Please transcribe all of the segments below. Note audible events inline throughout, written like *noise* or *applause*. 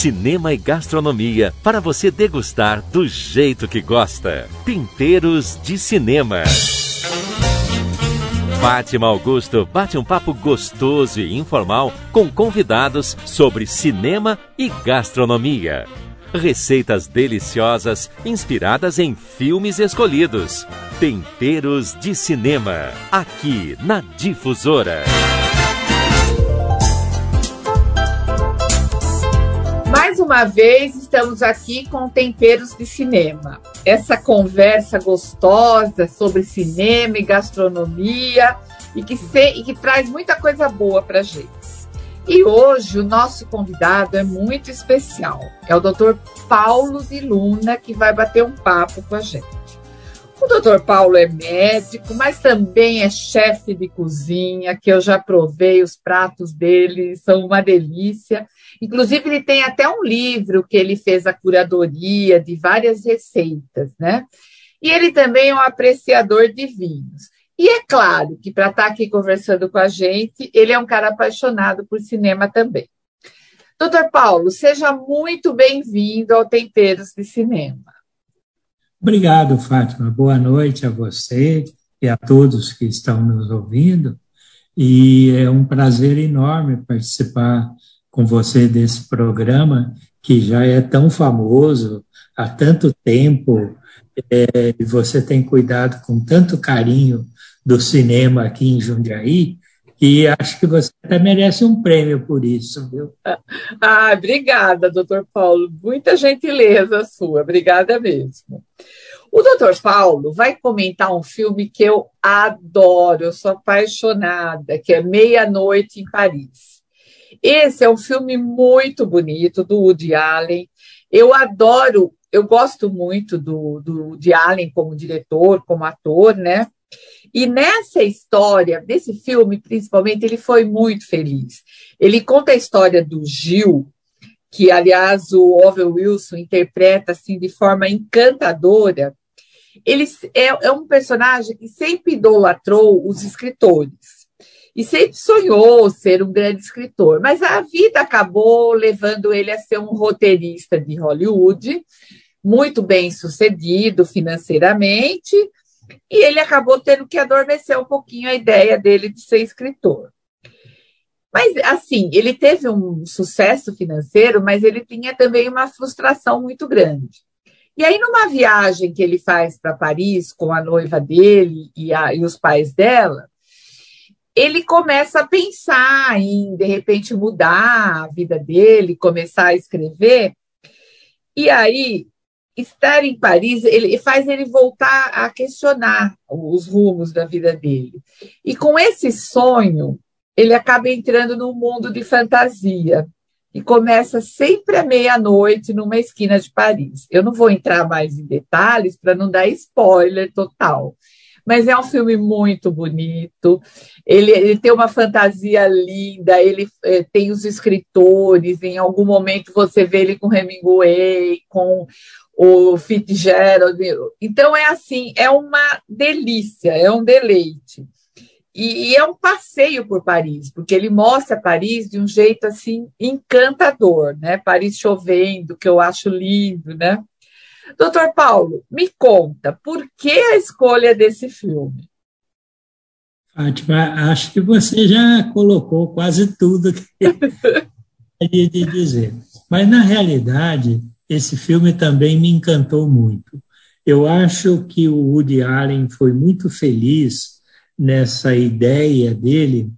cinema e gastronomia para você degustar do jeito que gosta. Temperos de Cinema. Fátima Augusto bate um papo gostoso e informal com convidados sobre cinema e gastronomia. Receitas deliciosas inspiradas em filmes escolhidos. Temperos de Cinema, aqui na Difusora. Uma vez estamos aqui com Temperos de Cinema. Essa conversa gostosa sobre cinema e gastronomia e que, se, e que traz muita coisa boa para gente. E hoje o nosso convidado é muito especial. É o Dr. Paulo de Luna que vai bater um papo com a gente. O doutor Paulo é médico, mas também é chefe de cozinha, que eu já provei, os pratos dele são uma delícia. Inclusive, ele tem até um livro que ele fez a curadoria de várias receitas, né? E ele também é um apreciador de vinhos. E é claro que para estar tá aqui conversando com a gente, ele é um cara apaixonado por cinema também. Doutor Paulo, seja muito bem-vindo ao Temperos de Cinema. Obrigado, Fátima. Boa noite a você e a todos que estão nos ouvindo. E é um prazer enorme participar com você desse programa que já é tão famoso há tanto tempo é, e você tem cuidado com tanto carinho do cinema aqui em Jundiaí e acho que você até merece um prêmio por isso, viu? *laughs* Ah, obrigada, doutor Paulo. Muita gentileza sua, obrigada mesmo. O doutor Paulo vai comentar um filme que eu adoro, eu sou apaixonada, que é Meia-Noite em Paris. Esse é um filme muito bonito, do Woody Allen. Eu adoro, eu gosto muito do, do Woody Allen como diretor, como ator, né? E nessa história, desse filme, principalmente, ele foi muito feliz. Ele conta a história do Gil, que, aliás, o Owen Wilson interpreta assim de forma encantadora, ele é, é um personagem que sempre idolatrou os escritores. E sempre sonhou ser um grande escritor, mas a vida acabou levando ele a ser um roteirista de Hollywood, muito bem sucedido financeiramente, e ele acabou tendo que adormecer um pouquinho a ideia dele de ser escritor. Mas, assim, ele teve um sucesso financeiro, mas ele tinha também uma frustração muito grande. E aí, numa viagem que ele faz para Paris com a noiva dele e, a, e os pais dela, ele começa a pensar em, de repente, mudar a vida dele, começar a escrever. E aí, estar em Paris ele faz ele voltar a questionar os rumos da vida dele. E com esse sonho, ele acaba entrando num mundo de fantasia e começa sempre à meia-noite numa esquina de Paris. Eu não vou entrar mais em detalhes para não dar spoiler total, mas é um filme muito bonito. Ele, ele tem uma fantasia linda, ele é, tem os escritores, em algum momento você vê ele com Hemingway, com o Fitzgerald. Então é assim, é uma delícia, é um deleite. E, e, é um passeio por Paris, porque ele mostra Paris de um jeito assim encantador, né? Paris chovendo, que eu acho lindo, né? Doutor Paulo, me conta, por que a escolha desse filme? Fátima, acho que você já colocou quase tudo que *laughs* eu de dizer. Mas, na realidade, esse filme também me encantou muito. Eu acho que o Woody Allen foi muito feliz nessa ideia dele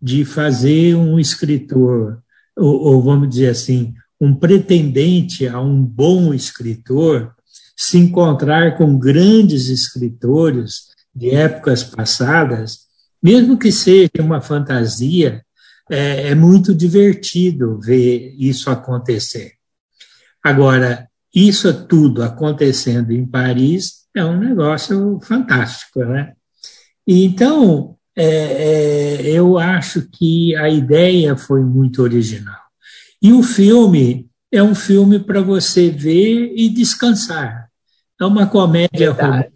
de fazer um escritor, ou, ou, vamos dizer assim, um pretendente a um bom escritor, se encontrar com grandes escritores de épocas passadas, mesmo que seja uma fantasia, é, é muito divertido ver isso acontecer. Agora, isso tudo acontecendo em Paris é um negócio fantástico, né? Então, é, é, eu acho que a ideia foi muito original. E o filme é um filme para você ver e descansar. É uma comédia romântica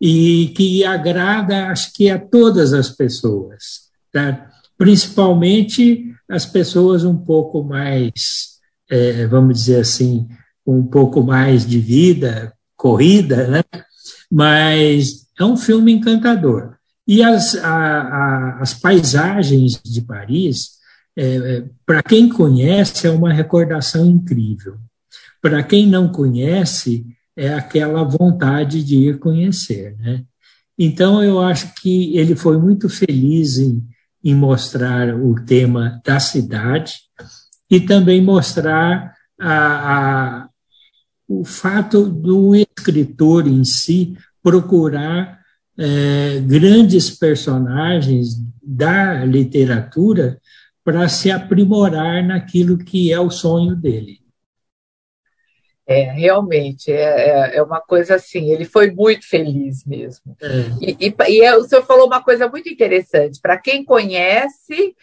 e que agrada, acho que a todas as pessoas, tá? principalmente as pessoas um pouco mais é, vamos dizer assim, um pouco mais de vida, corrida, né? Mas é um filme encantador. E as, a, a, as paisagens de Paris, é, é para quem conhece, é uma recordação incrível. Para quem não conhece, é aquela vontade de ir conhecer, né? Então, eu acho que ele foi muito feliz em, em mostrar o tema da cidade e também mostrar a, a, o fato do escritor em si procurar é, grandes personagens da literatura para se aprimorar naquilo que é o sonho dele. É, realmente, é, é, é uma coisa assim, ele foi muito feliz mesmo. É. E, e, e, é, o senhor falou uma coisa muito interessante, para quem conhece,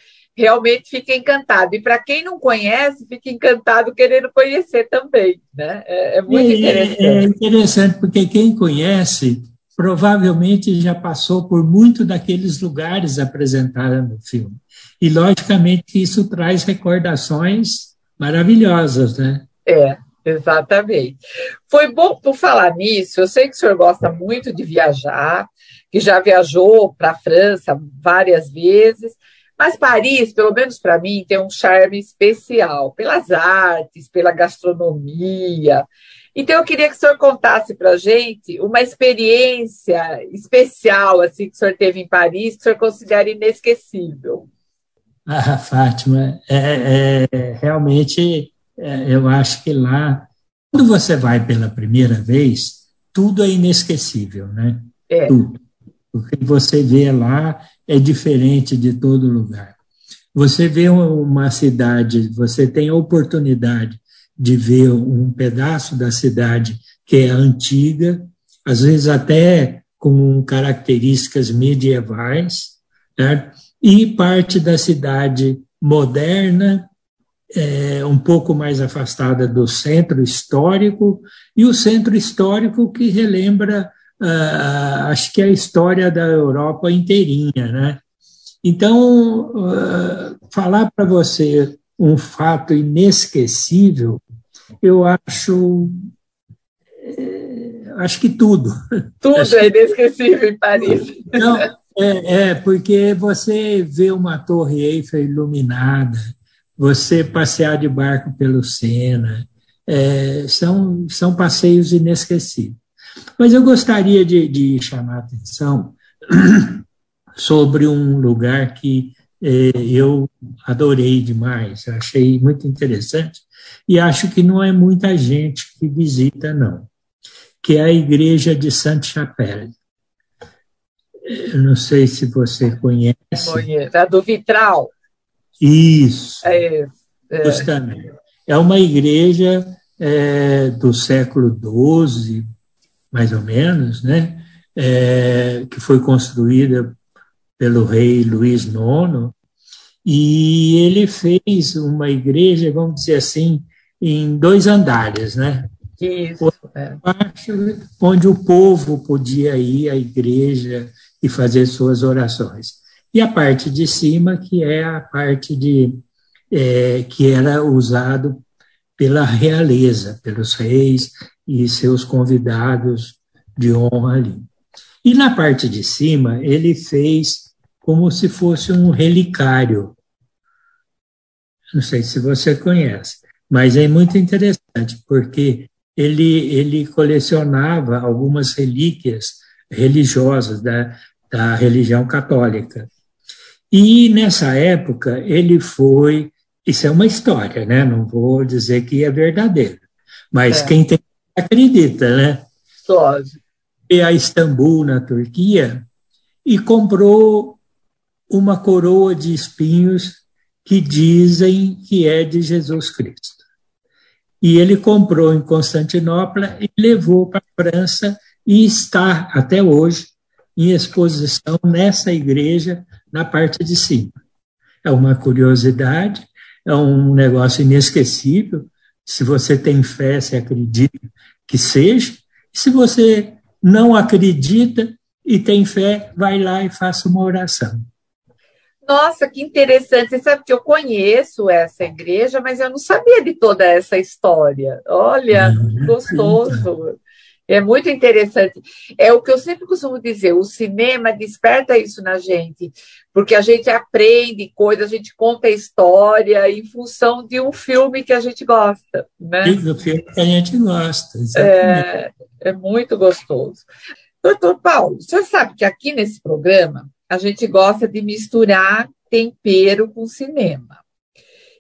realmente fica encantado, e para quem não conhece, fica encantado querendo conhecer também, né? É, é muito interessante. É, interessante, porque quem conhece provavelmente já passou por muito daqueles lugares apresentados no filme. E, logicamente, isso traz recordações maravilhosas, né? É, Exatamente. Foi bom por falar nisso. Eu sei que o senhor gosta muito de viajar, que já viajou para a França várias vezes, mas Paris, pelo menos para mim, tem um charme especial pelas artes, pela gastronomia. Então eu queria que o senhor contasse para a gente uma experiência especial assim que o senhor teve em Paris, que o senhor considera inesquecível. Ah, Fátima, é, é realmente é, eu acho que lá, quando você vai pela primeira vez, tudo é inesquecível, né? É. Tudo. O que você vê lá é diferente de todo lugar. Você vê uma cidade, você tem a oportunidade de ver um pedaço da cidade que é antiga, às vezes até com características medievais, né? e parte da cidade moderna é, um pouco mais afastada do centro histórico, e o centro histórico que relembra, uh, acho que a história da Europa inteirinha. Né? Então, uh, falar para você um fato inesquecível, eu acho. É, acho que tudo. *laughs* Tudo acho é inesquecível em Paris. Não, é, é, porque você vê uma torre Eiffel iluminada, você passear de barco pelo Sena, é, são, são passeios inesquecíveis. Mas eu gostaria de, de chamar a atenção *clears throat* sobre um lugar que é, eu adorei demais, achei muito interessante, e acho que não é muita gente que visita, não, que é a igreja de Sainte-Chapelle. Eu não sei se você conhece. Conheço, a do Vitral. Isso. É, é. Justamente. É uma igreja é, do século XII, mais ou menos, né? É, que foi construída pelo rei Luís IX, e ele fez uma igreja, vamos dizer assim, em dois andares, né? Isso, é. onde o povo podia ir à igreja e fazer suas orações e a parte de cima, que é a parte de é, que era usado pela realeza, pelos reis e seus convidados de honra ali. E na parte de cima, ele fez como se fosse um relicário. Não sei se você conhece, mas é muito interessante, porque ele, ele colecionava algumas relíquias religiosas da, da religião católica. E nessa época ele foi, isso é uma história, né? Não vou dizer que é verdadeiro, mas é. quem tem acredita, né? Lógico. E a Istambul, na Turquia, e comprou uma coroa de espinhos que dizem que é de Jesus Cristo. E ele comprou em Constantinopla e levou para a França e está até hoje em exposição nessa igreja na parte de cima. É uma curiosidade, é um negócio inesquecível. Se você tem fé, se acredita que seja. Se você não acredita e tem fé, vai lá e faça uma oração. Nossa, que interessante. Você sabe que eu conheço essa igreja, mas eu não sabia de toda essa história. Olha, gostoso. É muito interessante. É o que eu sempre costumo dizer: o cinema desperta isso na gente, porque a gente aprende coisas, a gente conta história em função de um filme que a gente gosta. Né? Do filme que a gente gosta. É, é muito gostoso. Doutor Paulo, você sabe que aqui nesse programa a gente gosta de misturar tempero com cinema.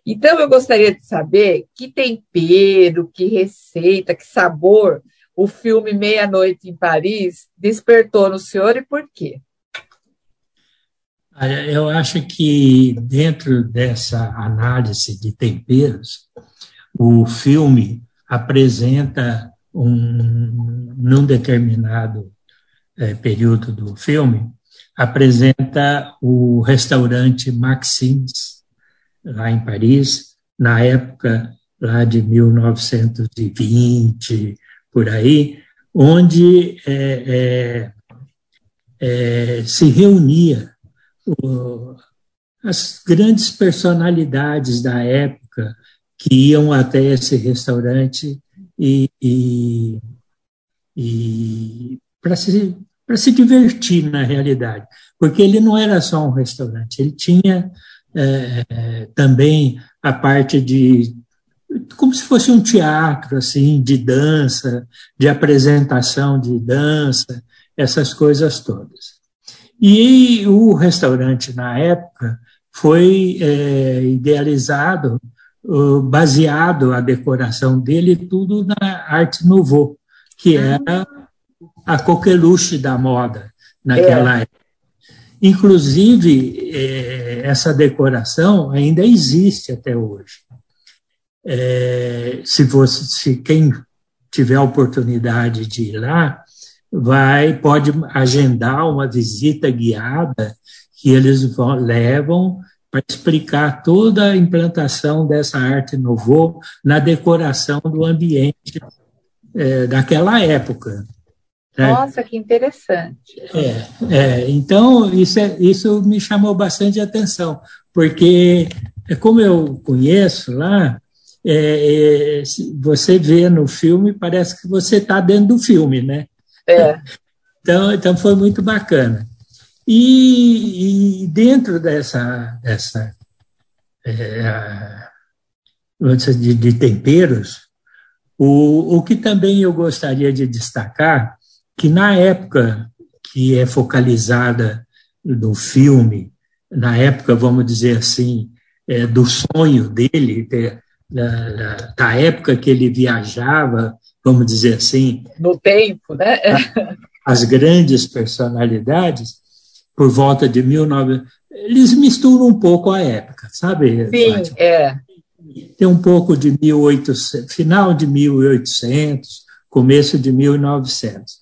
Então, eu gostaria de saber que tempero, que receita, que sabor o filme Meia-Noite em Paris despertou no senhor e por quê? Eu acho que dentro dessa análise de temperos, o filme apresenta um, num determinado é, período do filme, apresenta o restaurante Maxims, lá em Paris, na época lá de 1920, por aí, onde é, é, é, se reunia o, as grandes personalidades da época que iam até esse restaurante e, e, e para se, se divertir na realidade, porque ele não era só um restaurante, ele tinha é, também a parte de como se fosse um teatro assim de dança, de apresentação de dança, essas coisas todas. E o restaurante na época foi é, idealizado, baseado a decoração dele tudo na arte nouveau, que ah. era a coqueluche da moda naquela é. época. Inclusive, é, essa decoração ainda existe até hoje. É, se, você, se quem tiver a oportunidade de ir lá, vai pode agendar uma visita guiada que eles vão, levam para explicar toda a implantação dessa arte novo na decoração do ambiente é, daquela época. Né? Nossa, que interessante. É, é, então, isso, é, isso me chamou bastante atenção, porque, é como eu conheço lá, é, é, você vê no filme, parece que você está dentro do filme, né? É. Então, então foi muito bacana. E, e dentro dessa, dessa é, de, de, temperos, o, o que também eu gostaria de destacar, que na época que é focalizada no filme, na época, vamos dizer assim, é, do sonho dele, da, da, da, época que ele viajava, vamos dizer assim. No tempo, né? As grandes personalidades, por volta de 19. Eles misturam um pouco a época, sabe? Sim, Fátima? é. Tem um pouco de 1800, final de 1800, começo de 1900.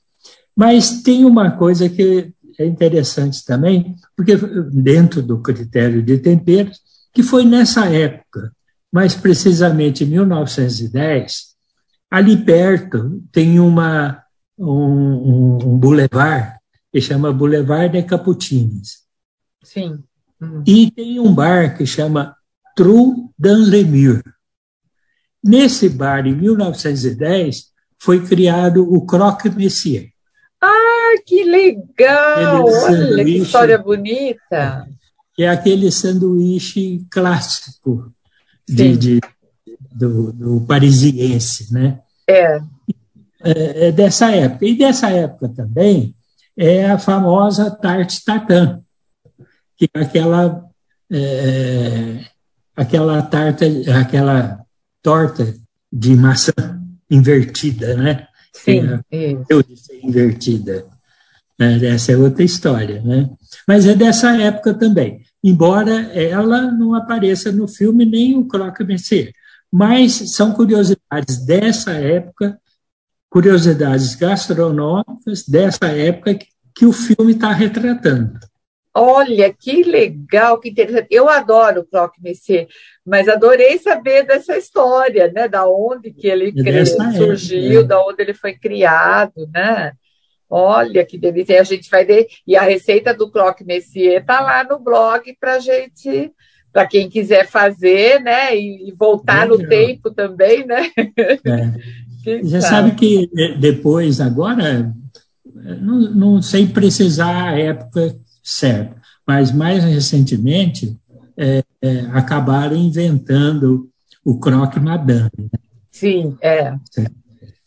Mas tem uma coisa que é interessante também, porque dentro do critério de temperos, que foi nessa época mais precisamente em 1910, ali perto tem uma, um, um, boulevard que chama Boulevard de Caputines. Sim. Hum. E tem um bar que chama Trou d'Anlemur. Nesse bar, em 1910, foi criado o Croque Messier. Ah, que legal! Olha que história bonita! É aquele sanduíche clássico de, de do, do, parisiense, né? É. é. é. Dessa época. E dessa época também é a famosa tarte tatin, que é aquela, é, aquela tarta, aquela torta de maçã invertida, né? Sim, é, eu disse invertida. Né? Essa é outra história, né? Mas é dessa época também embora ela não apareça no filme nem o Croque Mercier. Mas são curiosidades dessa época, curiosidades gastronômicas dessa época que, que o filme está retratando. Olha, que legal, que interessante. Eu adoro o Croque Mercier, mas adorei saber dessa história, né? Da onde que ele surgiu, época, é. da onde ele foi criado, né? Olha que delícia. E a gente vai ver. E a receita do croque monsieur tá lá no blog para gente, para quem quiser fazer, né? E, voltar Legal. no tempo também, né? É. *laughs* Já sabe? sabe que depois, agora, não, não sei precisar a época certa, mas mais recentemente é, é, acabaram inventando o croque madame. Né? Sim, é. Certo.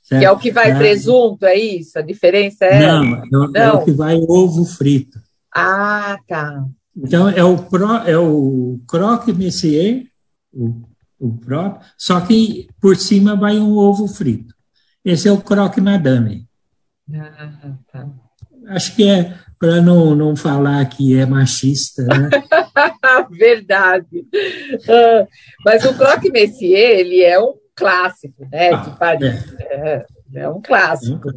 Que é o que vai é. presunto, é isso? A diferença é. Não, não, é o que vai ovo frito. Ah, tá. Então, é o, pro, é o croque messier, o, o próprio, só que por cima vai um ovo frito. Esse é o croque madame. Ah, tá. Acho que é para não, não falar que é machista, né? *laughs* Verdade. Uh, mas o croque messier, ele é um clássico, né, de ah, Paris. É. É, um clássico.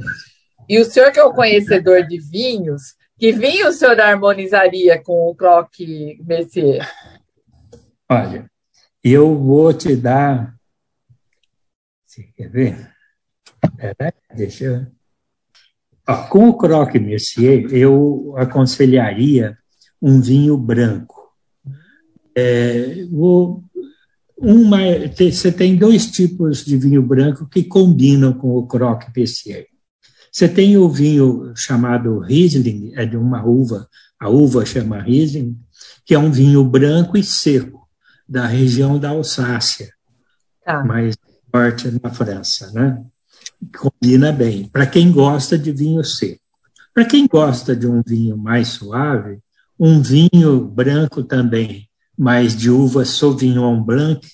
E o senhor que é o conhecedor de vinhos, que vinho o senhor harmonizaria com o croque Messier? Olha, eu vou te dar. Você quer ver? Peraí, deixa eu. Ó, com o croque Messier, eu aconselharia um vinho branco. É, vou uma, você tem dois tipos de vinho branco que combinam com o Croque Pessier. Você tem o vinho chamado Riesling, é de uma uva, a uva chama Riesling, que é um vinho branco e seco, da região da Alsácia, tá. mais norte na França, né? Combina bem, para quem gosta de vinho seco. Para quem gosta de um vinho mais suave, um vinho branco também mas de uva Sauvignon Blanc,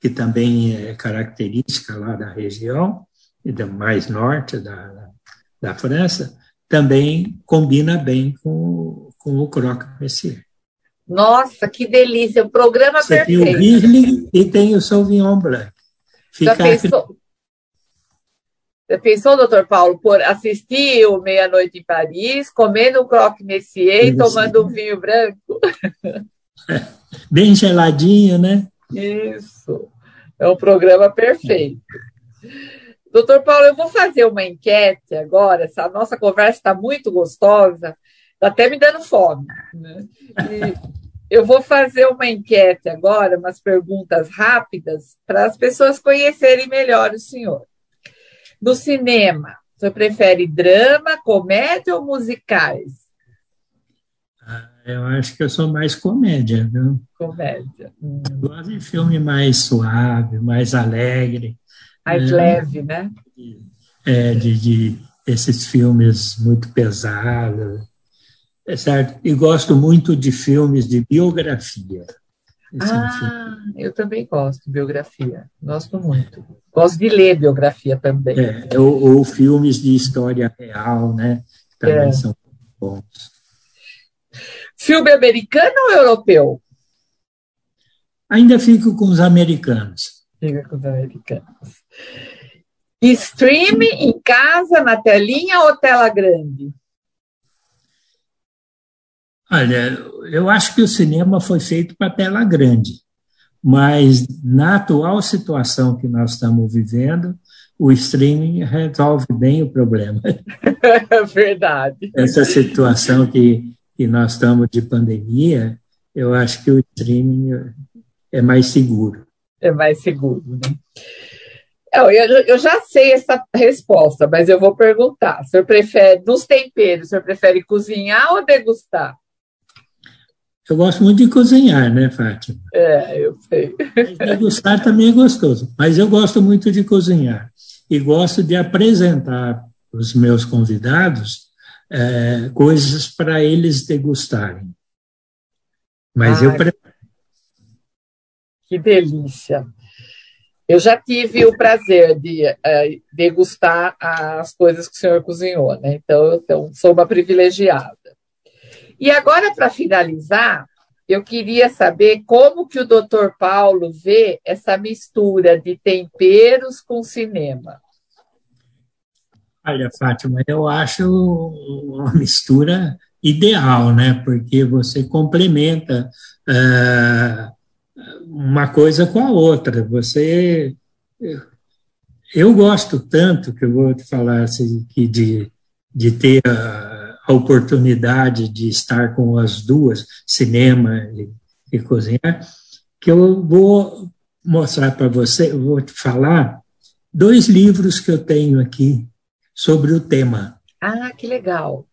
que também é característica lá da região, e mais norte da, da França, também combina bem com, com o Croque Messier. Nossa, que delícia! O programa Você perfeito. Tem o Riesling e tem o Sauvignon Blanc. Fica Já pensou, já pensou, doutor Paulo, por assistir o Meia-Noite em Paris, comendo um croque Messier e tomando um vinho branco? *laughs* *laughs* Bem geladinho, né? Isso. É um programa perfeito. Doutor Paulo, eu vou fazer uma enquete agora. Essa nossa conversa está muito gostosa, está até me dando fome. Né? eu vou fazer uma enquete agora, umas perguntas rápidas, para as pessoas conhecerem melhor o senhor. No cinema, o senhor prefere drama, comédia ou musicais? Eu acho que eu sou mais comédia, viu? Comédia. Hum. gosto de filme mais suave, mais alegre. Mais né? leve, né? É, de, de esses filmes muito pesados. É certo? E gosto muito de filmes de biografia. Esse ah, é um eu também gosto de biografia. Gosto muito. Gosto de ler biografia também. É, ou, ou filmes de história real, né? Também é. são bons. Filme americano ou europeu? Ainda fico com os americanos. Fica com os americanos. Stream em casa, na telinha ou tela grande? Olha, eu acho que o cinema foi feito para tela grande, mas na atual situação que nós estamos vivendo, o streaming resolve bem o problema. *laughs* Verdade. Essa situação que que nós estamos de pandemia, eu acho que o streaming é mais seguro. É mais seguro, né? Eu, eu já sei essa resposta, mas eu vou perguntar. O senhor prefere, nos temperos, o senhor prefere cozinhar ou degustar? Eu gosto muito de cozinhar, né, Fátima? É, eu sei. *laughs* Degustar também é gostoso, mas eu gosto muito de cozinhar. E gosto de apresentar os meus convidados é, coisas para eles degustarem. Mas Ai, eu Que delícia! Eu já tive o prazer de é, degustar as coisas que o senhor cozinhou, né? Então, então sou uma privilegiada. E agora, para finalizar, eu queria saber como que o doutor Paulo vê essa mistura de temperos com cinema. Olha, Fátima, eu acho uma mistura ideal, né? Porque você complementa uh, uma coisa com a outra. Você, eu gosto tanto que eu vou te falar assim, que de de ter a, a, oportunidade de estar com as duas, cinema e, e cozinhar, que eu vou mostrar para você, eu vou te falar dois livros que eu tenho aqui sobre o tema. Ah, que legal.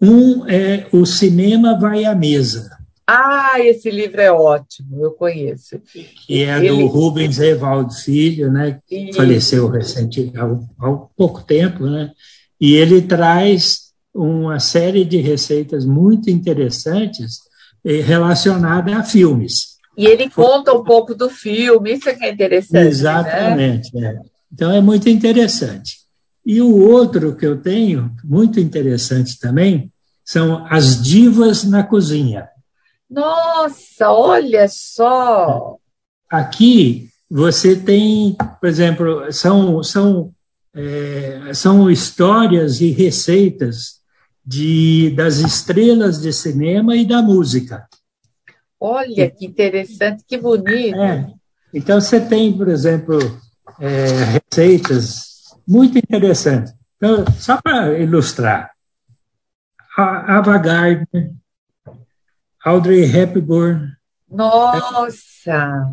Um é O Cinema Vai à Mesa. Ah, esse livro é ótimo, eu conheço. Que é Ele... do Rubens Evaldo Filho, né? Isso. Faleceu recente, há, há pouco tempo, né? E ele traz uma série de receitas muito interessantes eh, relacionadas a filmes. E ele conta um pouco do filme, isso é que é interessante. Né? Exatamente. Né? É. Então é muito interessante. E o outro que eu tenho, muito interessante também, são as divas na cozinha. Nossa, olha só! Aqui você tem, por exemplo, são, são, é, são histórias e receitas de, das estrelas de cinema e da música. Olha que interessante, que bonito. É. Então você tem, por exemplo, é, receitas muito interessante. Então, só para ilustrar, a Ava Gardner, Audrey Hepburn. Nossa!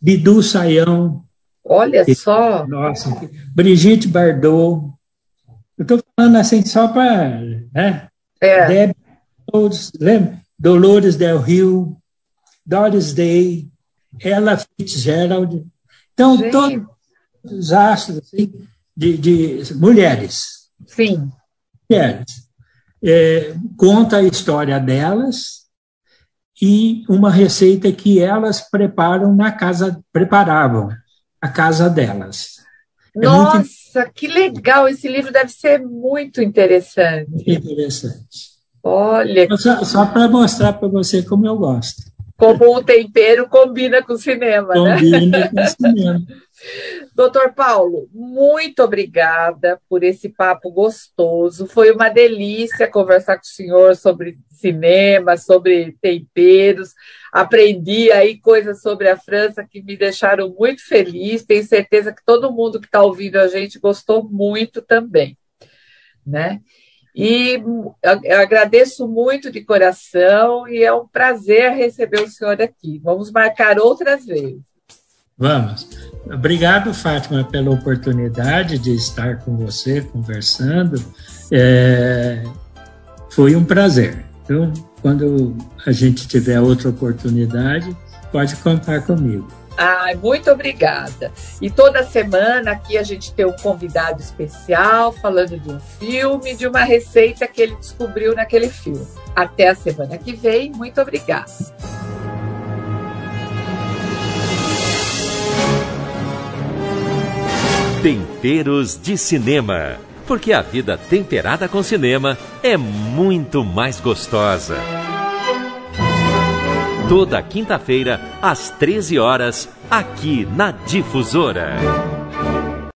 Bidu Saião. Olha só! Nossa, Brigitte Bardot. Eu estou falando assim só para. Né? É. Debbie, lembra? Dolores Del Rio, Doris Day, Ella Fitzgerald. Então, Gente. todos os astros assim, de, de mulheres. Sim. Mulheres. É, conta a história delas e uma receita que elas preparam na casa, preparavam a casa delas. É Nossa, muito... que legal! Esse livro deve ser muito interessante. Muito interessante. Olha. Só, só para mostrar para você como eu gosto. Como o tempero combina com o cinema, combina né? Combina com o cinema. *laughs* Doutor Paulo, muito obrigada por esse papo gostoso. Foi uma delícia conversar com o senhor sobre cinema, sobre temperos. Aprendi aí coisas sobre a França que me deixaram muito feliz. Tenho certeza que todo mundo que está ouvindo a gente gostou muito também, né? E agradeço muito de coração e é um prazer receber o senhor aqui. Vamos marcar outras vezes. Vamos. Obrigado, Fátima, pela oportunidade de estar com você conversando. É, foi um prazer. Então, quando a gente tiver outra oportunidade, pode contar comigo. Ai, muito obrigada. E toda semana aqui a gente tem um convidado especial falando de um filme, de uma receita que ele descobriu naquele filme. Até a semana que vem. Muito obrigada. Temperos de Cinema. Porque a vida temperada com cinema é muito mais gostosa. Toda quinta-feira, às 13 horas, aqui na Difusora.